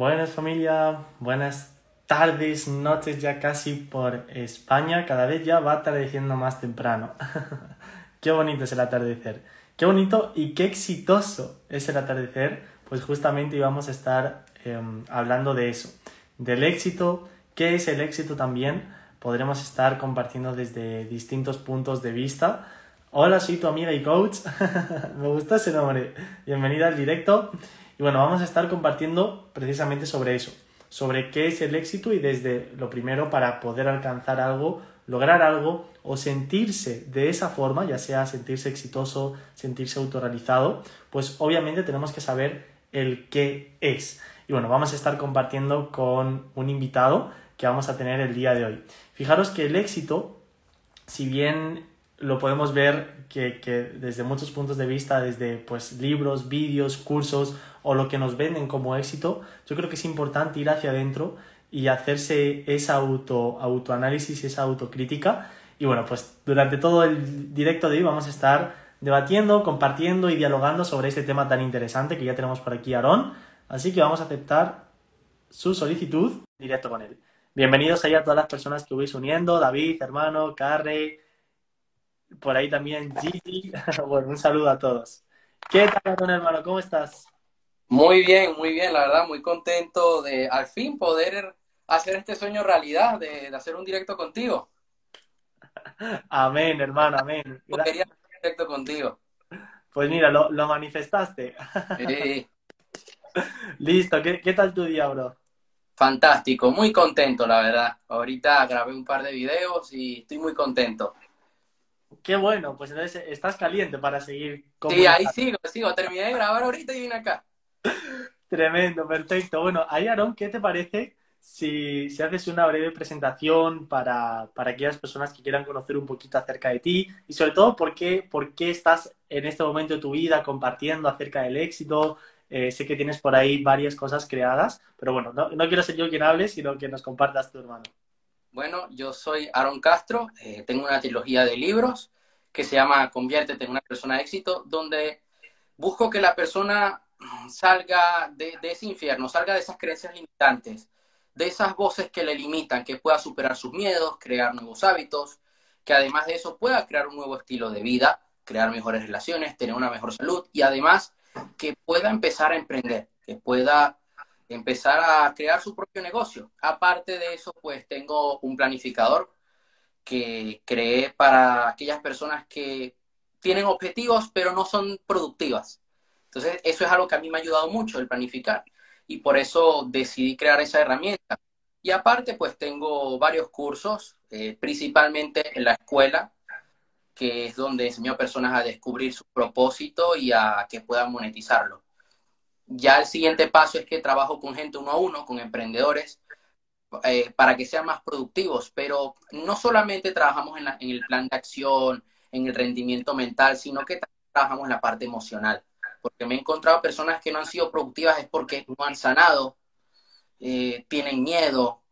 Buenas familia, buenas tardes, noches ya casi por España, cada vez ya va atardeciendo más temprano. qué bonito es el atardecer, qué bonito y qué exitoso es el atardecer, pues justamente íbamos a estar em, hablando de eso, del éxito, qué es el éxito también, podremos estar compartiendo desde distintos puntos de vista. Hola, soy tu amiga y coach, me gusta ese nombre, bienvenida al directo. Y bueno, vamos a estar compartiendo precisamente sobre eso, sobre qué es el éxito y desde lo primero para poder alcanzar algo, lograr algo o sentirse de esa forma, ya sea sentirse exitoso, sentirse autorrealizado, pues obviamente tenemos que saber el qué es. Y bueno, vamos a estar compartiendo con un invitado que vamos a tener el día de hoy. Fijaros que el éxito, si bien lo podemos ver que, que, desde muchos puntos de vista, desde pues libros, vídeos, cursos o lo que nos venden como éxito, yo creo que es importante ir hacia adentro y hacerse esa auto, autoanálisis, esa autocrítica. Y bueno, pues durante todo el directo de hoy vamos a estar debatiendo, compartiendo y dialogando sobre este tema tan interesante que ya tenemos por aquí Aarón. Así que vamos a aceptar su solicitud directo con él. Bienvenidos ahí a todas las personas que vais uniendo, David, hermano, Carrey, por ahí también Gigi. bueno, un saludo a todos. ¿Qué tal, hermano? ¿Cómo estás? Muy bien, muy bien, la verdad, muy contento de al fin poder hacer este sueño realidad, de, hacer un directo contigo. Amén, hermano, amén. Quería hacer un directo contigo. Pues mira, lo, manifestaste. Sí. Listo, ¿Qué, ¿qué tal tu día, bro? Fantástico, muy contento, la verdad. Ahorita grabé un par de videos y estoy muy contento. Qué bueno, pues entonces estás caliente para seguir. Sí, ahí sigo, sigo. Terminé de grabar ahorita y vine acá. Tremendo, perfecto. Bueno, ahí, Aaron, ¿qué te parece si, si haces una breve presentación para, para, aquellas personas que quieran conocer un poquito acerca de ti y sobre todo por qué, por qué estás en este momento de tu vida compartiendo acerca del éxito? Eh, sé que tienes por ahí varias cosas creadas, pero bueno, no, no quiero ser yo quien hable, sino que nos compartas tu hermano. Bueno, yo soy Aaron Castro, eh, tengo una trilogía de libros que se llama Conviértete en una persona de éxito, donde busco que la persona salga de, ese infierno, salga de esas creencias limitantes, de esas voces que le limitan, que pueda superar sus miedos, crear nuevos hábitos, que además de eso pueda crear un nuevo estilo de vida, crear mejores relaciones, tener una mejor salud y además que pueda empezar a emprender, que pueda empezar a crear su propio negocio. Aparte de eso, pues tengo un planificador que creé para aquellas personas que tienen objetivos pero no son productivas. Entonces, eso es algo que a mí me ha ayudado mucho, el planificar. Y por eso decidí crear esa herramienta. Y aparte, pues tengo varios cursos, eh, principalmente en la escuela, que es donde enseño a personas a descubrir su propósito y a que puedan monetizarlo. Ya el siguiente paso es que trabajo con gente uno a uno, con emprendedores, eh, para que sean más productivos, pero no solamente trabajamos en, en, el plan de acción, en el rendimiento mental, sino que trabajamos en la parte emocional, porque me he encontrado personas que no han sido productivas es porque no han sanado, eh, tienen miedo,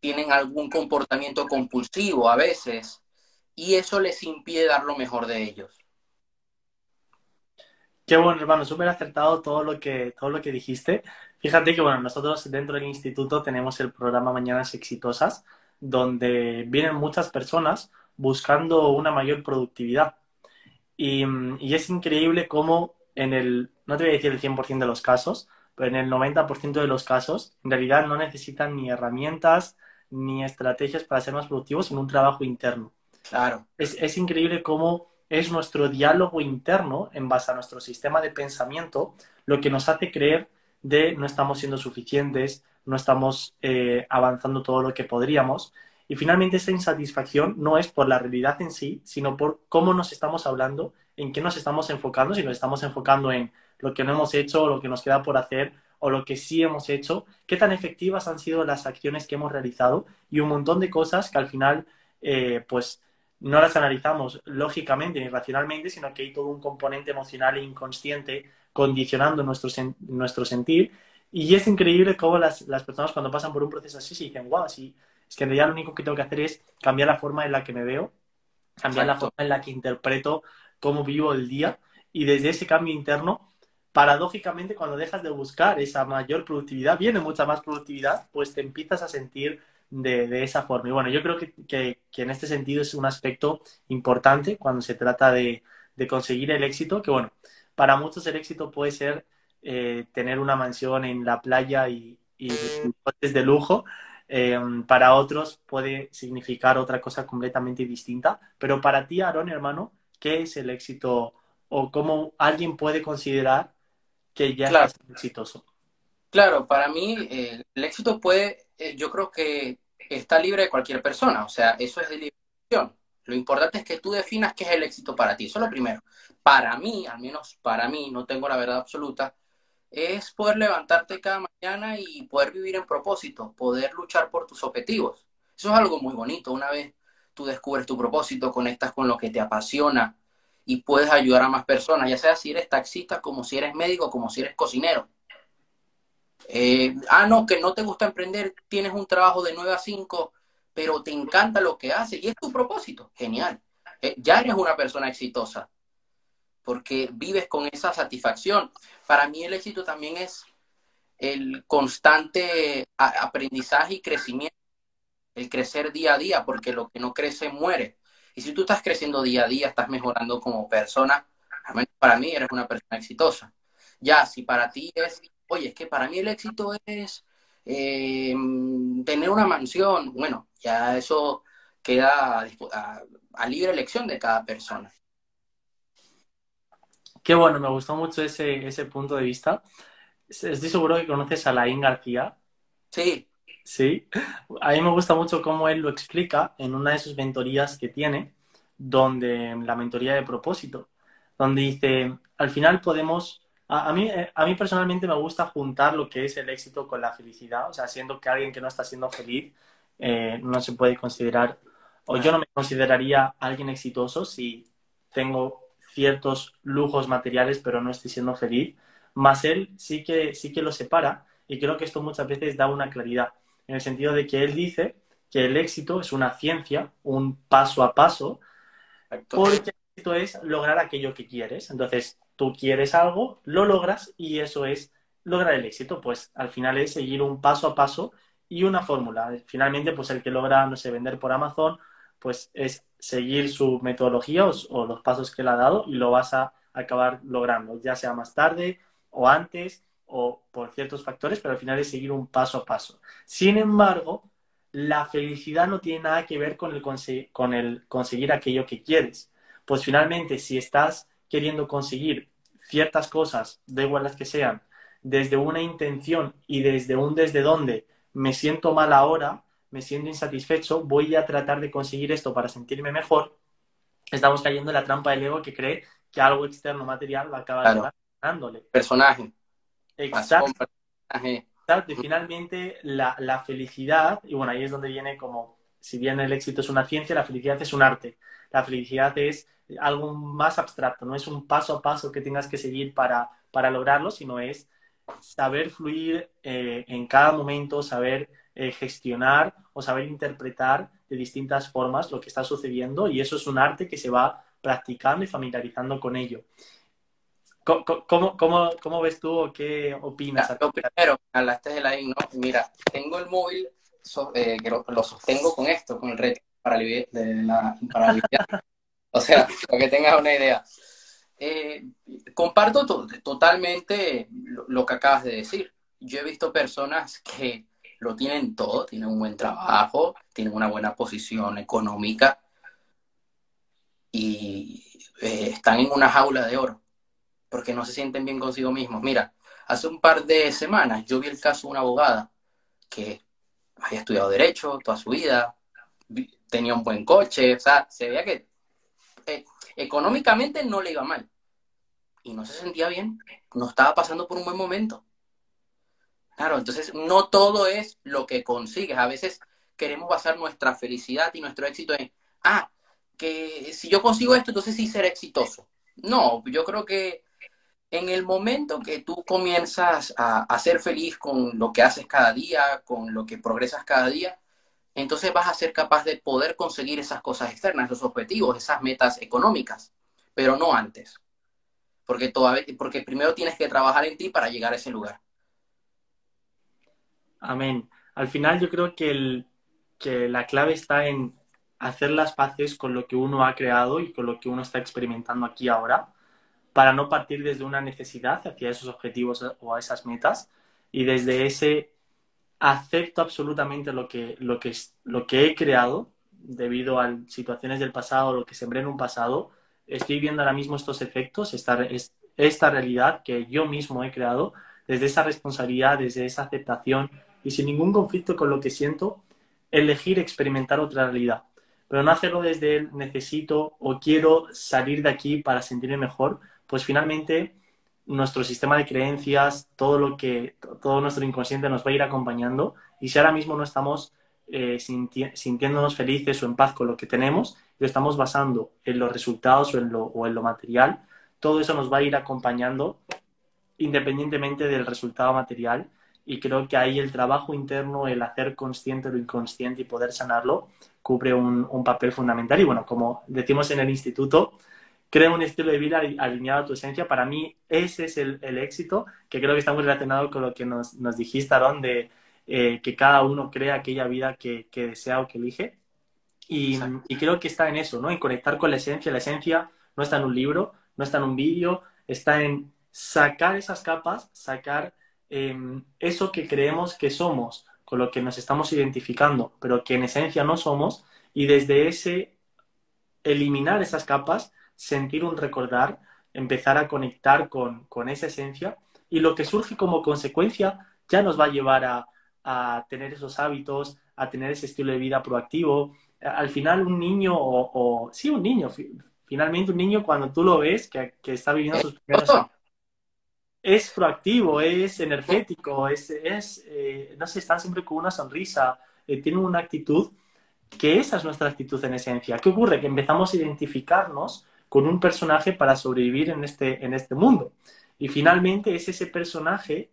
tienen algún comportamiento compulsivo a veces, y eso les impide dar lo mejor de ellos. Qué bueno, hermano, súper acertado todo lo que, todo lo que dijiste. Fíjate que, bueno, nosotros dentro del instituto tenemos el programa Mañanas Exitosas, donde vienen muchas personas buscando una mayor productividad. Y, y es increíble cómo en el, no te voy a decir el 100% de los casos, pero en el 90% de los casos, en realidad no necesitan ni herramientas ni estrategias para ser más productivos, sino un trabajo interno. Claro. Es, es increíble cómo es nuestro diálogo interno en base a nuestro sistema de pensamiento lo que nos hace creer de no estamos siendo suficientes, no estamos eh, avanzando todo lo que podríamos. Y finalmente esa insatisfacción no es por la realidad en sí, sino por cómo nos estamos hablando, en qué nos estamos enfocando, si nos estamos enfocando en lo que no hemos hecho, lo que nos queda por hacer o lo que sí hemos hecho, qué tan efectivas han sido las acciones que hemos realizado y un montón de cosas que al final eh, pues no las analizamos lógicamente ni racionalmente, sino que hay todo un componente emocional e inconsciente condicionando nuestro, nuestro sentir. Y es increíble cómo las, las, personas cuando pasan por un proceso así se dicen, wow, sí, es que en realidad lo único que tengo que hacer es cambiar la forma en la que me veo, cambiar la forma en la que interpreto cómo vivo el día. Y desde ese cambio interno paradójicamente cuando dejas de buscar esa mayor productividad, viene mucha más productividad, pues te empiezas a sentir de, esa forma. Y bueno, yo creo que, en este sentido es un aspecto importante cuando se trata de, conseguir el éxito, que bueno, para muchos el éxito puede ser eh, tener una mansión en la playa y, y de lujo, Em, para otros puede significar otra cosa completamente distinta, pero para ti, Aaron, hermano, ¿qué es el éxito o cómo alguien puede considerar que ya es exitoso? Claro, para mí eh, el éxito puede, eh, yo creo que está libre de cualquier persona, o sea, eso es de liberación. Lo importante es que tú definas qué es el éxito para ti, eso es lo primero. Para mí, al menos para mí, no tengo la verdad absoluta, es poder levantarte cada mañana y poder vivir en propósito, poder luchar por tus objetivos. Eso es algo muy bonito. Una vez tú descubres tu propósito, conectas con lo que te apasiona y puedes ayudar a más personas, ya sea si eres taxista, como si eres médico, como si eres cocinero. Eh, ah, no, que no te gusta emprender, tienes un trabajo de 9 a 5, pero te encanta lo que haces y es tu propósito. Genial. Eh, ya eres una persona exitosa porque vives con esa satisfacción. Para mí el éxito también es el constante aprendizaje y crecimiento, el crecer día a día, porque lo que no crece muere. Y si tú estás creciendo día a día, estás mejorando como persona, para mí eres una persona exitosa. Ya, si para ti es, oye, es que para mí el éxito es eh, tener una mansión, bueno, ya eso queda a libre elección de cada persona. Qué bueno, me gustó mucho ese, ese punto de vista. Estoy seguro que conoces a Laín García. Sí. Sí. A mí me gusta mucho cómo él lo explica en una de sus mentorías que tiene, donde la mentoría de propósito, donde dice, al final podemos, a, mí, a mí personalmente me gusta juntar lo que es el éxito con la felicidad, o sea, siendo que alguien que no está siendo feliz eh, no se puede considerar, o yo no me consideraría alguien exitoso si tengo ciertos lujos materiales, pero no estoy siendo feliz, más él sí que, sí que lo separa y creo que esto muchas veces da una claridad, en el sentido de que él dice que el éxito es una ciencia, un paso a paso, porque el éxito es lograr aquello que quieres. Entonces, tú quieres algo, lo logras y eso es lograr el éxito. Pues al final es seguir un paso a paso y una fórmula. Finalmente, pues el que logra, no sé, vender por Amazon, pues es seguir su metodología o, los pasos que le ha dado y lo vas a acabar logrando, ya sea más tarde o antes o por ciertos factores, pero al final es seguir un paso a paso. Sin embargo, la felicidad no tiene nada que ver con el, con el conseguir aquello que quieres. Pues finalmente, si estás queriendo conseguir ciertas cosas, de igual las que sean, desde una intención y desde un desde dónde me siento mal ahora, me siento insatisfecho, voy a tratar de conseguir esto para sentirme mejor, estamos cayendo en la trampa del ego que cree que algo externo material va a acabar dándole. Personaje. Exacto. Y finalmente la, la, felicidad, y bueno, ahí es donde viene como, si bien el éxito es una ciencia, la felicidad es un arte. La felicidad es algo más abstracto, no es un paso a paso que tengas que seguir para, para lograrlo, sino es saber fluir eh, en cada momento, saber eh, gestionar o saber interpretar de distintas formas lo que está sucediendo y eso es un arte que se va practicando y familiarizando con ello. ¿Cómo, cómo, cómo, ves tú o qué opinas? Lo primero, hablaste de la ¿no? Mira, tengo el móvil eh, que lo, sostengo con esto, con el red para, la, para o sea, para que tengas una idea. Eh, comparto totalmente lo, que acabas de decir. Yo he visto personas que lo tienen todo, tienen un buen trabajo, tienen una buena posición económica y eh, están en una jaula de oro porque no se sienten bien consigo mismos. Mira, hace un par de semanas yo vi el caso de una abogada que había estudiado derecho toda su vida, tenía un buen coche, o sea, se veía que eh, económicamente no le iba mal y no se sentía bien, no estaba pasando por un buen momento. Claro, entonces no todo es lo que consigues. A veces queremos basar nuestra felicidad y nuestro éxito en, ah, que si yo consigo esto, entonces sí seré exitoso. No, yo creo que en el momento que tú comienzas a, ser feliz con lo que haces cada día, con lo que progresas cada día, entonces vas a ser capaz de poder conseguir esas cosas externas, esos objetivos, esas metas económicas, pero no antes. porque, porque primero tienes que trabajar en ti para llegar a ese lugar. Amén. Al final yo creo que, el, que la clave está en hacer las paces con lo que uno ha creado y con lo que uno está experimentando aquí ahora, para no partir desde una necesidad hacia esos objetivos o a esas metas y desde ese acepto absolutamente lo que, lo que, lo que he creado debido a situaciones del pasado, lo que sembré en un pasado, estoy viendo ahora mismo estos efectos, esta, esta realidad que yo mismo he creado, desde esa responsabilidad, desde esa aceptación y sin ningún conflicto con lo que siento, elegir experimentar otra realidad. Pero no hacerlo desde el necesito o quiero salir de aquí para sentirme mejor, pues finalmente nuestro sistema de creencias, todo lo que, todo nuestro inconsciente nos va a ir acompañando y si ahora mismo no estamos eh, sintiéndonos felices o en paz con lo que tenemos, lo estamos basando en los resultados o en lo, o en lo material, todo eso nos va a ir acompañando independientemente del resultado material y creo que ahí el trabajo interno, el hacer consciente lo inconsciente y poder sanarlo, cubre un, un papel fundamental. Y bueno, como decimos en el instituto, crea un estilo de vida alineado a tu esencia. Para mí ese es el, el éxito, que creo que está muy relacionado con lo que nos, nos dijiste, Aaron, de eh, que cada uno crea aquella vida que, que desea o que elige. Y, y, creo que está en eso, ¿no? En conectar con la esencia. La esencia no está en un libro, no está en un vídeo, está en sacar esas capas, sacar eh, eso que creemos que somos, con lo que nos estamos identificando, pero que en esencia no somos, y desde ese eliminar esas capas, sentir un recordar, empezar a conectar con, con esa esencia y lo que surge como consecuencia ya nos va a llevar a, a tener esos hábitos, a tener ese estilo de vida proactivo. Al final un niño o, o sí, un niño, finalmente un niño cuando tú lo ves que, que está viviendo sus primeros años, es proactivo, es energético, es, es eh, no sé, están siempre con una sonrisa, eh, tienen una actitud que esa es nuestra actitud en esencia. ¿Qué ocurre? Que empezamos a identificarnos con un personaje para sobrevivir en este, en este mundo. Y finalmente es ese personaje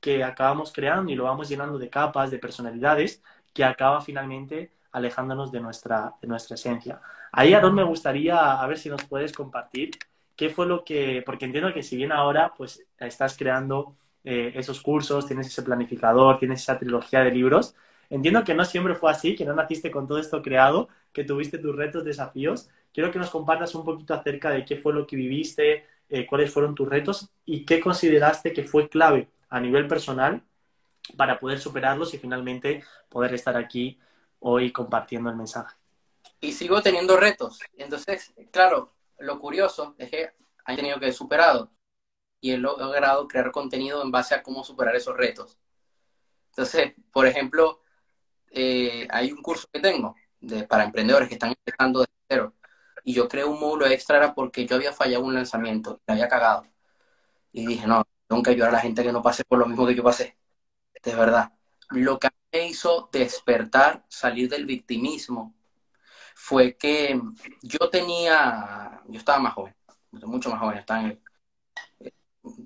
que acabamos creando y lo vamos llenando de capas, de personalidades, que acaba finalmente alejándonos de nuestra, de nuestra esencia. Ahí, Aaron, me gustaría a ver si nos puedes compartir qué fue lo que, porque entiendo que si bien ahora pues estás creando eh, esos cursos, tienes ese planificador, tienes esa trilogía de libros, entiendo que no siempre fue así, que no naciste con todo esto creado, que tuviste tus retos, desafíos, quiero que nos compartas un poquito acerca de qué fue lo que viviste, eh, cuáles fueron tus retos y qué consideraste que fue clave a nivel personal para poder superarlos y finalmente poder estar aquí hoy compartiendo el mensaje. Y sigo teniendo retos. Entonces, claro, lo curioso es que han tenido que superado y he logrado crear contenido en base a cómo superar esos retos. Entonces, por ejemplo, eh, hay un curso que tengo para emprendedores que están empezando de cero y yo creé un módulo extra era porque yo había fallado un lanzamiento, me había cagado. Y dije, no, tengo que ayudar a la gente que no pase por lo mismo que yo pasé. De verdad. Lo que me hizo despertar, salir del victimismo, fue que yo tenía, yo estaba más joven, mucho más joven, estaba en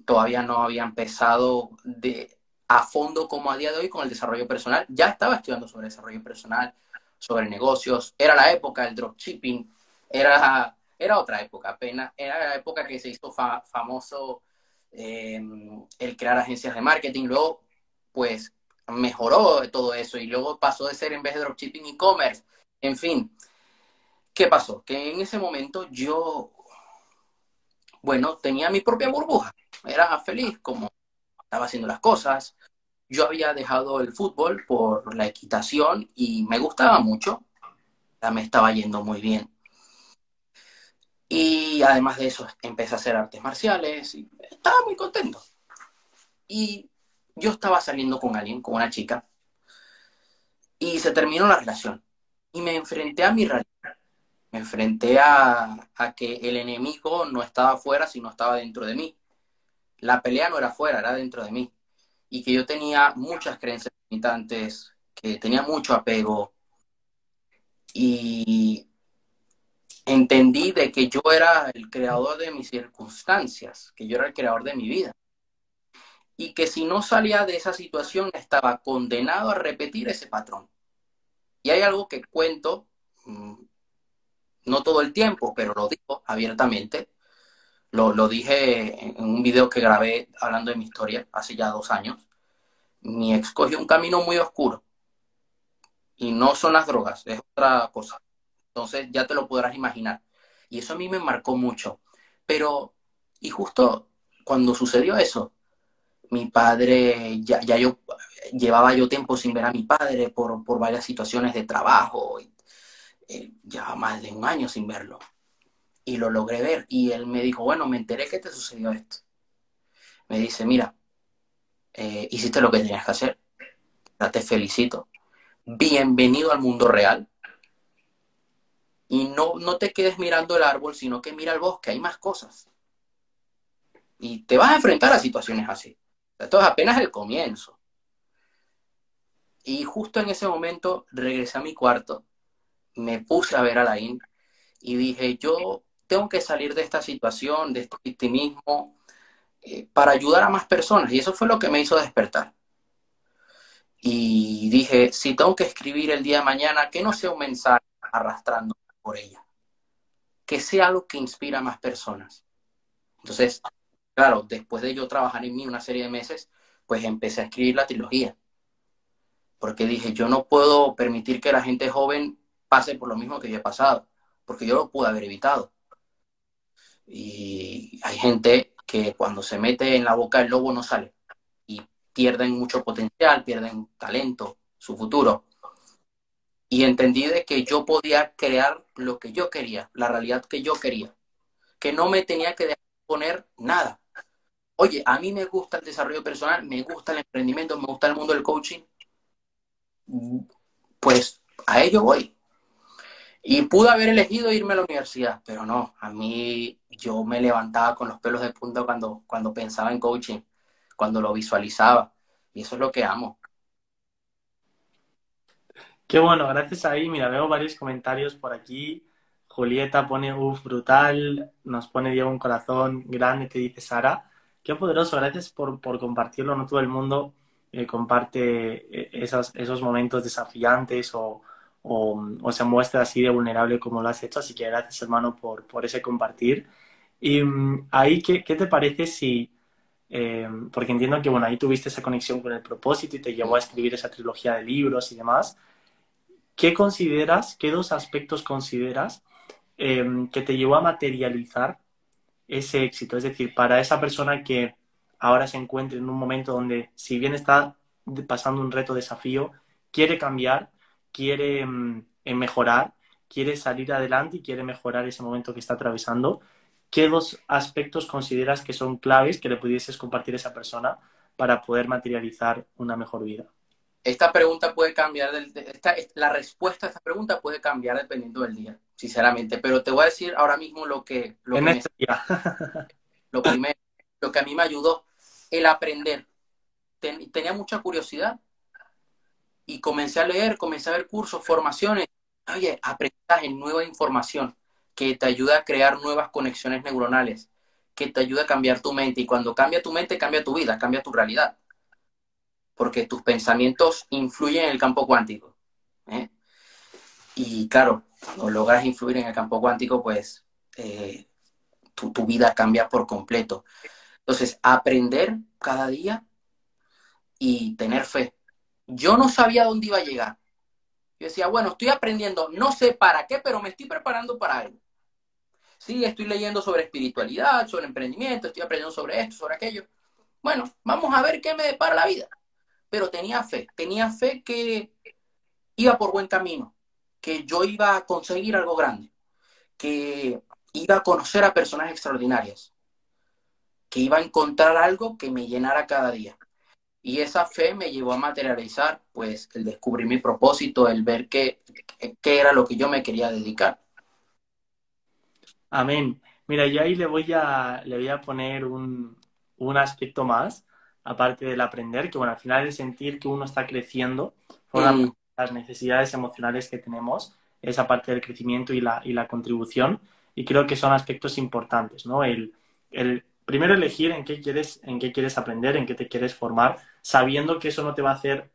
todavía no había empezado de, a fondo como a día de hoy con el desarrollo personal. Ya estaba estudiando sobre desarrollo personal, sobre negocios. Era la época del dropshipping, era, era otra época apenas, era la época que se hizo famoso em, el crear agencias de marketing, luego pues mejoró todo eso y luego pasó de ser en vez de dropshipping e-commerce, en fin. ¿Qué pasó? Que en ese momento yo, bueno, tenía mi propia burbuja, era feliz como estaba haciendo las cosas. Yo había dejado el fútbol por la equitación y me gustaba mucho. Me estaba yendo muy bien. Y además de eso, empecé a hacer artes marciales y estaba muy contento. Y yo estaba saliendo con alguien, con una chica, y se terminó la relación. Y me enfrenté a mi realidad. Me enfrenté a, a que el enemigo no estaba afuera, sino estaba dentro de mí. La pelea no era afuera, era dentro de mí. Y que yo tenía muchas creencias limitantes, que tenía mucho apego. Y entendí de que yo era el creador de mis circunstancias, que yo era el creador de mi vida. Y que si no salía de esa situación estaba condenado a repetir ese patrón. Y hay algo que cuento, mm, no todo el tiempo, pero lo digo abiertamente. lo, lo dije en un video que grabé hablando de mi historia hace ya dos años. Mi ex cogió un camino muy oscuro. Y no son las drogas, es otra cosa. Entonces ya te lo podrás imaginar. Y eso a mí me marcó mucho. Pero, y justo cuando sucedió eso, mi padre, ya, ya yo llevaba yo tiempo sin ver a mi padre por, por varias situaciones de trabajo. Y, eh, llevaba más de un año sin verlo. Y lo logré ver. Y él me dijo, bueno, me enteré que te sucedió esto. Me dice, mira, eh, hiciste lo que tenías que hacer. Te felicito. Bienvenido al mundo real. Y no, no te quedes mirando el árbol, sino que mira el bosque, hay más cosas. Y te vas a enfrentar a situaciones así. Esto es apenas el comienzo. Y justo en ese momento regresé a mi cuarto, me puse a ver a Laín y dije, yo tengo que salir de esta situación, de este victimismo, eh, para ayudar a más personas. Y eso fue lo que me hizo despertar. Y dije, si tengo que escribir el día de mañana, que no sea un mensaje arrastrando por ella, que sea algo que inspira a más personas. Entonces, claro, después de yo trabajar en mí una serie de meses, pues empecé a escribir la trilogía. Porque dije, yo no puedo permitir que la gente joven pase por lo mismo que yo he pasado, porque yo lo pude haber evitado. Y hay gente que cuando se mete en la boca del lobo no sale y pierden mucho potencial, pierden talento, su futuro. Y entendí de que yo podía crear lo que yo quería, la realidad que yo quería, que no me tenía que poner nada. Oye, a mí me gusta el desarrollo personal, me gusta el emprendimiento, me gusta el mundo del coaching. Pues a ello voy. Y pude haber elegido irme a la universidad, pero no, a mí yo me levantaba con los pelos de punta cuando, cuando pensaba en coaching, cuando lo visualizaba. Y eso es lo que amo. Qué bueno, gracias ahí. Mira, veo varios comentarios por aquí. Julieta pone, uff, brutal. Nos pone Diego un corazón grande, te dice Sara. Qué poderoso, gracias por, por compartirlo. No todo el mundo eh, comparte eh, esos, esos momentos desafiantes o, o, se muestra así de vulnerable como lo has hecho. Así que gracias, hermano, por, por ese compartir. Y mm, ahí, ¿qué, ¿qué, te parece si, eh, porque entiendo que, bueno, ahí tuviste esa conexión con el propósito y te llevó a escribir esa trilogía de libros y demás. ¿Qué consideras, qué dos aspectos consideras em, que te llevó a materializar ese éxito? Es decir, para esa persona que ahora se encuentra en un momento donde, si bien está pasando un reto, desafío, quiere cambiar, quiere mm, mejorar, quiere salir adelante y quiere mejorar ese momento que está atravesando, ¿qué dos aspectos consideras que son claves que le pudieses compartir a esa persona para poder materializar una mejor vida? Esta pregunta puede cambiar, la respuesta a esta pregunta puede cambiar dependiendo del día, sinceramente, pero te voy a decir ahora mismo lo que... Lo en este día. lo primero, lo que a mí me ayudó, el aprender. tenía mucha curiosidad, y comencé a leer, comencé a ver cursos, formaciones, oye, aprendizaje, nueva información que te ayuda a crear nuevas conexiones neuronales, que te ayuda a cambiar tu mente y cuando cambia tu mente cambia tu vida, cambia tu realidad, porque tus pensamientos influyen en el campo cuántico. ¿eh? Y claro, cuando logras influir en el campo cuántico, pues eh, tu, tu vida cambia por completo. Entonces, aprender cada día y tener fe, yo no sabía dónde iba a llegar. Yo decía, bueno, estoy aprendiendo, no sé para qué, pero me estoy preparando para algo. Sí, estoy leyendo sobre espiritualidad, sobre emprendimiento, estoy aprendiendo sobre esto, sobre aquello. Bueno, vamos a ver qué me depara la vida. Pero tenía fe, tenía fe que iba por buen camino, que yo iba a conseguir algo grande, que iba a conocer a personas extraordinarias, que iba a encontrar algo que me llenara cada día. Y esa fe me llevó a materializar, pues, el descubrir mi propósito, el ver qué, qué era lo que yo me quería dedicar. Amén. Mira, yo ahí le voy a, le voy a poner un, un aspecto más, aparte del aprender, que bueno, al final el sentir que uno está creciendo, mm. las necesidades emocionales que tenemos, esa parte del crecimiento y la, y la contribución, y creo que son aspectos importantes, ¿no? El, el primero elegir en qué quieres, en qué quieres aprender, en qué te quieres formar, sabiendo que eso no te va a hacer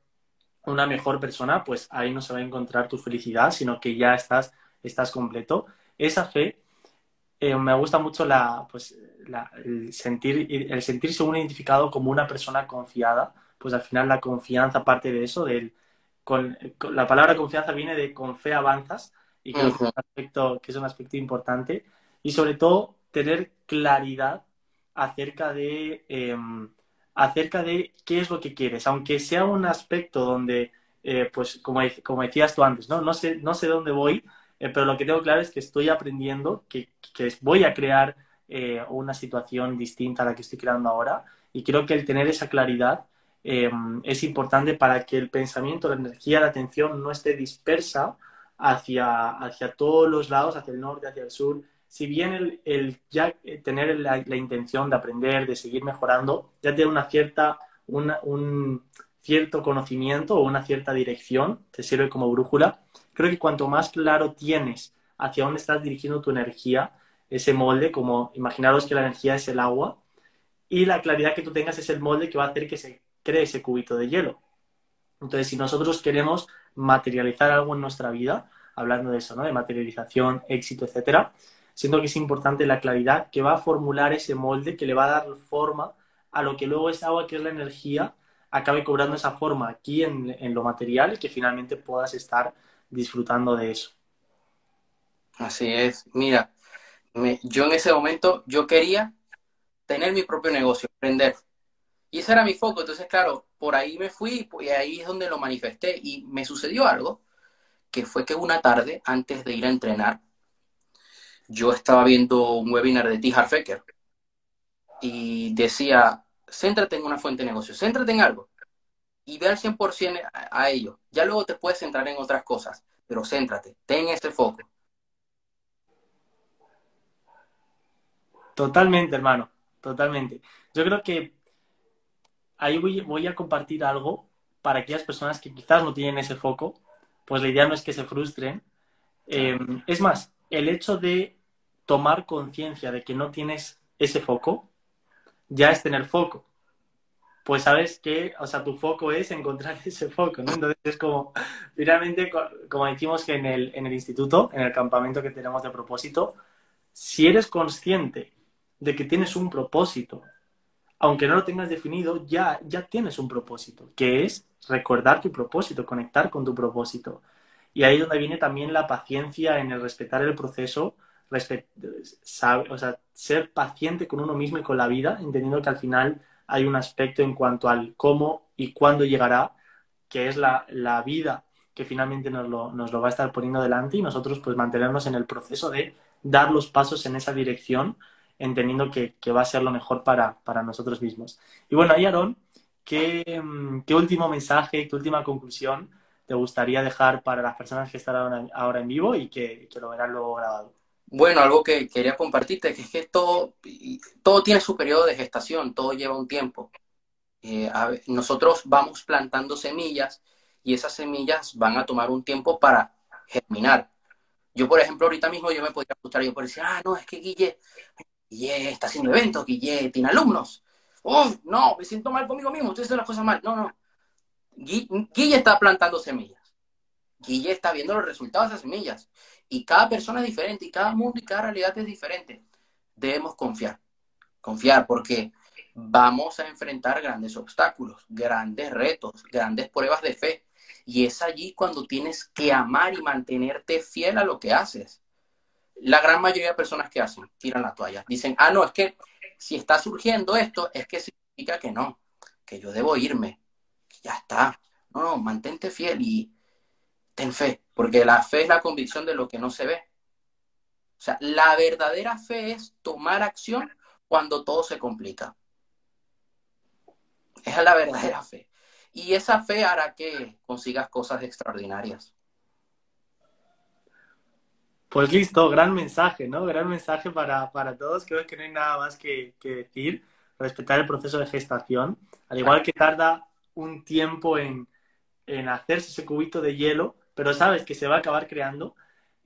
una mejor persona, pues ahí no se va a encontrar tu felicidad, sino que ya estás, estás completo. Esa fe, eh, me gusta mucho la, pues, el, sentir, el sentirse uno identificado como una persona confiada, pues al final la confianza parte de eso, del, con, la palabra confianza viene de con fe avanzas y creo que, es un aspecto, que es un aspecto importante y sobre todo tener claridad acerca de, em, acerca de qué es lo que quieres, aunque sea un aspecto donde, eh, pues como, como decías tú antes, ¿no? No sé, no sé dónde voy, eh, pero lo que tengo claro es que estoy aprendiendo, que, voy a crear eh, una situación distinta a la que estoy creando ahora. Y creo que el tener esa claridad eh, es importante para que el pensamiento, la energía, la atención no esté dispersa hacia, hacia todos los lados, hacia el norte, hacia el sur. Si bien el, ya tener la, intención de aprender, de seguir mejorando, ya tiene una cierta, un cierto conocimiento o una cierta dirección, te sirve como brújula, creo que cuanto más claro tienes hacia dónde estás dirigiendo tu energía, ese molde, como imaginaros que la energía es el agua, y la claridad que tú tengas es el molde que va a hacer que se cree ese cubito de hielo. Entonces, si nosotros queremos materializar algo en nuestra vida, hablando de eso, ¿no? De materialización, éxito, etcétera, siento que es importante la claridad que va a formular ese molde, que le va a dar forma a lo que luego es agua, que es la energía, acabe cobrando esa forma aquí en, en lo material y que finalmente puedas estar disfrutando de eso. Así es. Mira, yo en ese momento, yo quería tener mi propio negocio, emprender. Y ese era mi foco. Entonces, claro, por ahí me fui y ahí es donde lo manifesté. Y me sucedió algo, que fue que una tarde, antes de ir a entrenar, yo estaba viendo un webinar de T. Harfecker y decía, céntrate en una fuente de negocio, céntrate en algo y ve al 100% a, a ello. Ya luego te puedes centrar en otras cosas, pero céntrate, ten ese foco. Totalmente, hermano, totalmente. Yo creo que ahí voy, voy, a compartir algo para aquellas personas que quizás no tienen ese foco, pues la idea no es que se frustren. Eh, es más, el hecho de tomar conciencia de que no tienes ese foco, ya es tener foco pues sabes que, o sea, tu foco es encontrar ese foco, ¿no? Entonces es como, finalmente, como decimos en el, en el instituto, en el campamento que tenemos de propósito, si eres consciente de que tienes un propósito, aunque no lo tengas definido, ya, ya tienes un propósito, que es recordar tu propósito, conectar con tu propósito. Y ahí es donde viene también la paciencia en el respetar el proceso, sabe, o sea, ser paciente con uno mismo y con la vida, entendiendo que al final hay un aspecto en cuanto al cómo y cuándo llegará, que es la, la vida que finalmente nos lo, nos lo, va a estar poniendo delante y nosotros pues mantenernos en el proceso de dar los pasos en esa dirección, entendiendo que, que va a ser lo mejor para, para, nosotros mismos. Y bueno, ahí Aaron, ¿qué, ¿qué, último mensaje, qué última conclusión te gustaría dejar para las personas que están ahora, ahora en vivo y que, que lo verán luego grabado? Bueno, algo que quería compartirte, que es que todo, todo tiene su periodo de gestación, todo lleva un tiempo. Eh, nosotros vamos plantando semillas y esas semillas van a tomar un tiempo para germinar. Yo, por ejemplo, ahorita mismo yo me podría gustar, yo podría decir, ah, no, es que Guille, Guille está haciendo eventos, Guille tiene alumnos. Oh, no, me siento mal conmigo mismo, estoy haciendo las cosas mal. No, no. Guille está plantando semillas. Guille está viendo los resultados de esas semillas. Y cada persona es diferente, y cada mundo y cada realidad es diferente. Debemos confiar, confiar, porque vamos a enfrentar grandes obstáculos, grandes retos, grandes pruebas de fe. Y es allí cuando tienes que amar y mantenerte fiel a lo que haces. La gran mayoría de personas que hacen, tiran la toalla. Dicen, ah, no, es que si está surgiendo esto, es que significa que no, que yo debo irme. Ya está. No, no, mantente fiel y ten fe, porque la fe es la convicción de lo que no se ve. O sea, la verdadera fe es tomar acción cuando todo se complica. Esa es la verdadera fe. Y esa fe hará que consigas cosas extraordinarias. Pues listo, gran mensaje, ¿no? Gran mensaje para, para todos. Creo que no hay nada más que, que, decir. Respetar el proceso de gestación. Al igual que tarda un tiempo en, en hacerse ese cubito de hielo, pero sabes que se va a acabar creando.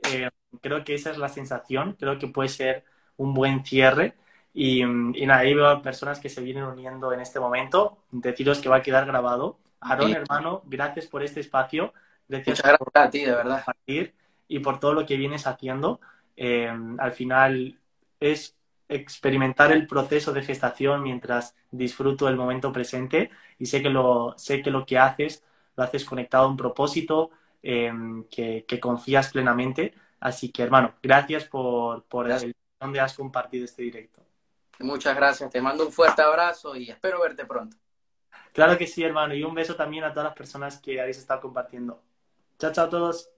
Eh, creo que esa es la sensación, creo que puede ser un buen cierre. Y, y, nada, ahí veo a personas que se vienen uniendo en este momento. Deciros que va a quedar grabado. Aarón, sí. hermano, gracias por este espacio. Gracias Muchas gracias por a ti, de verdad. Compartir y por todo lo que vienes haciendo. Eh, al final es, experimentar el proceso de gestación mientras disfruto el momento presente y sé que lo, sé que, lo que haces lo haces conectado a un propósito em, que, confías plenamente. Así que, hermano, gracias por, por el donde has compartido este directo. Muchas gracias, te mando un fuerte abrazo y espero verte pronto. Claro que sí, hermano, y un beso también a todas las personas que habéis estado compartiendo. Chao, chao a todos.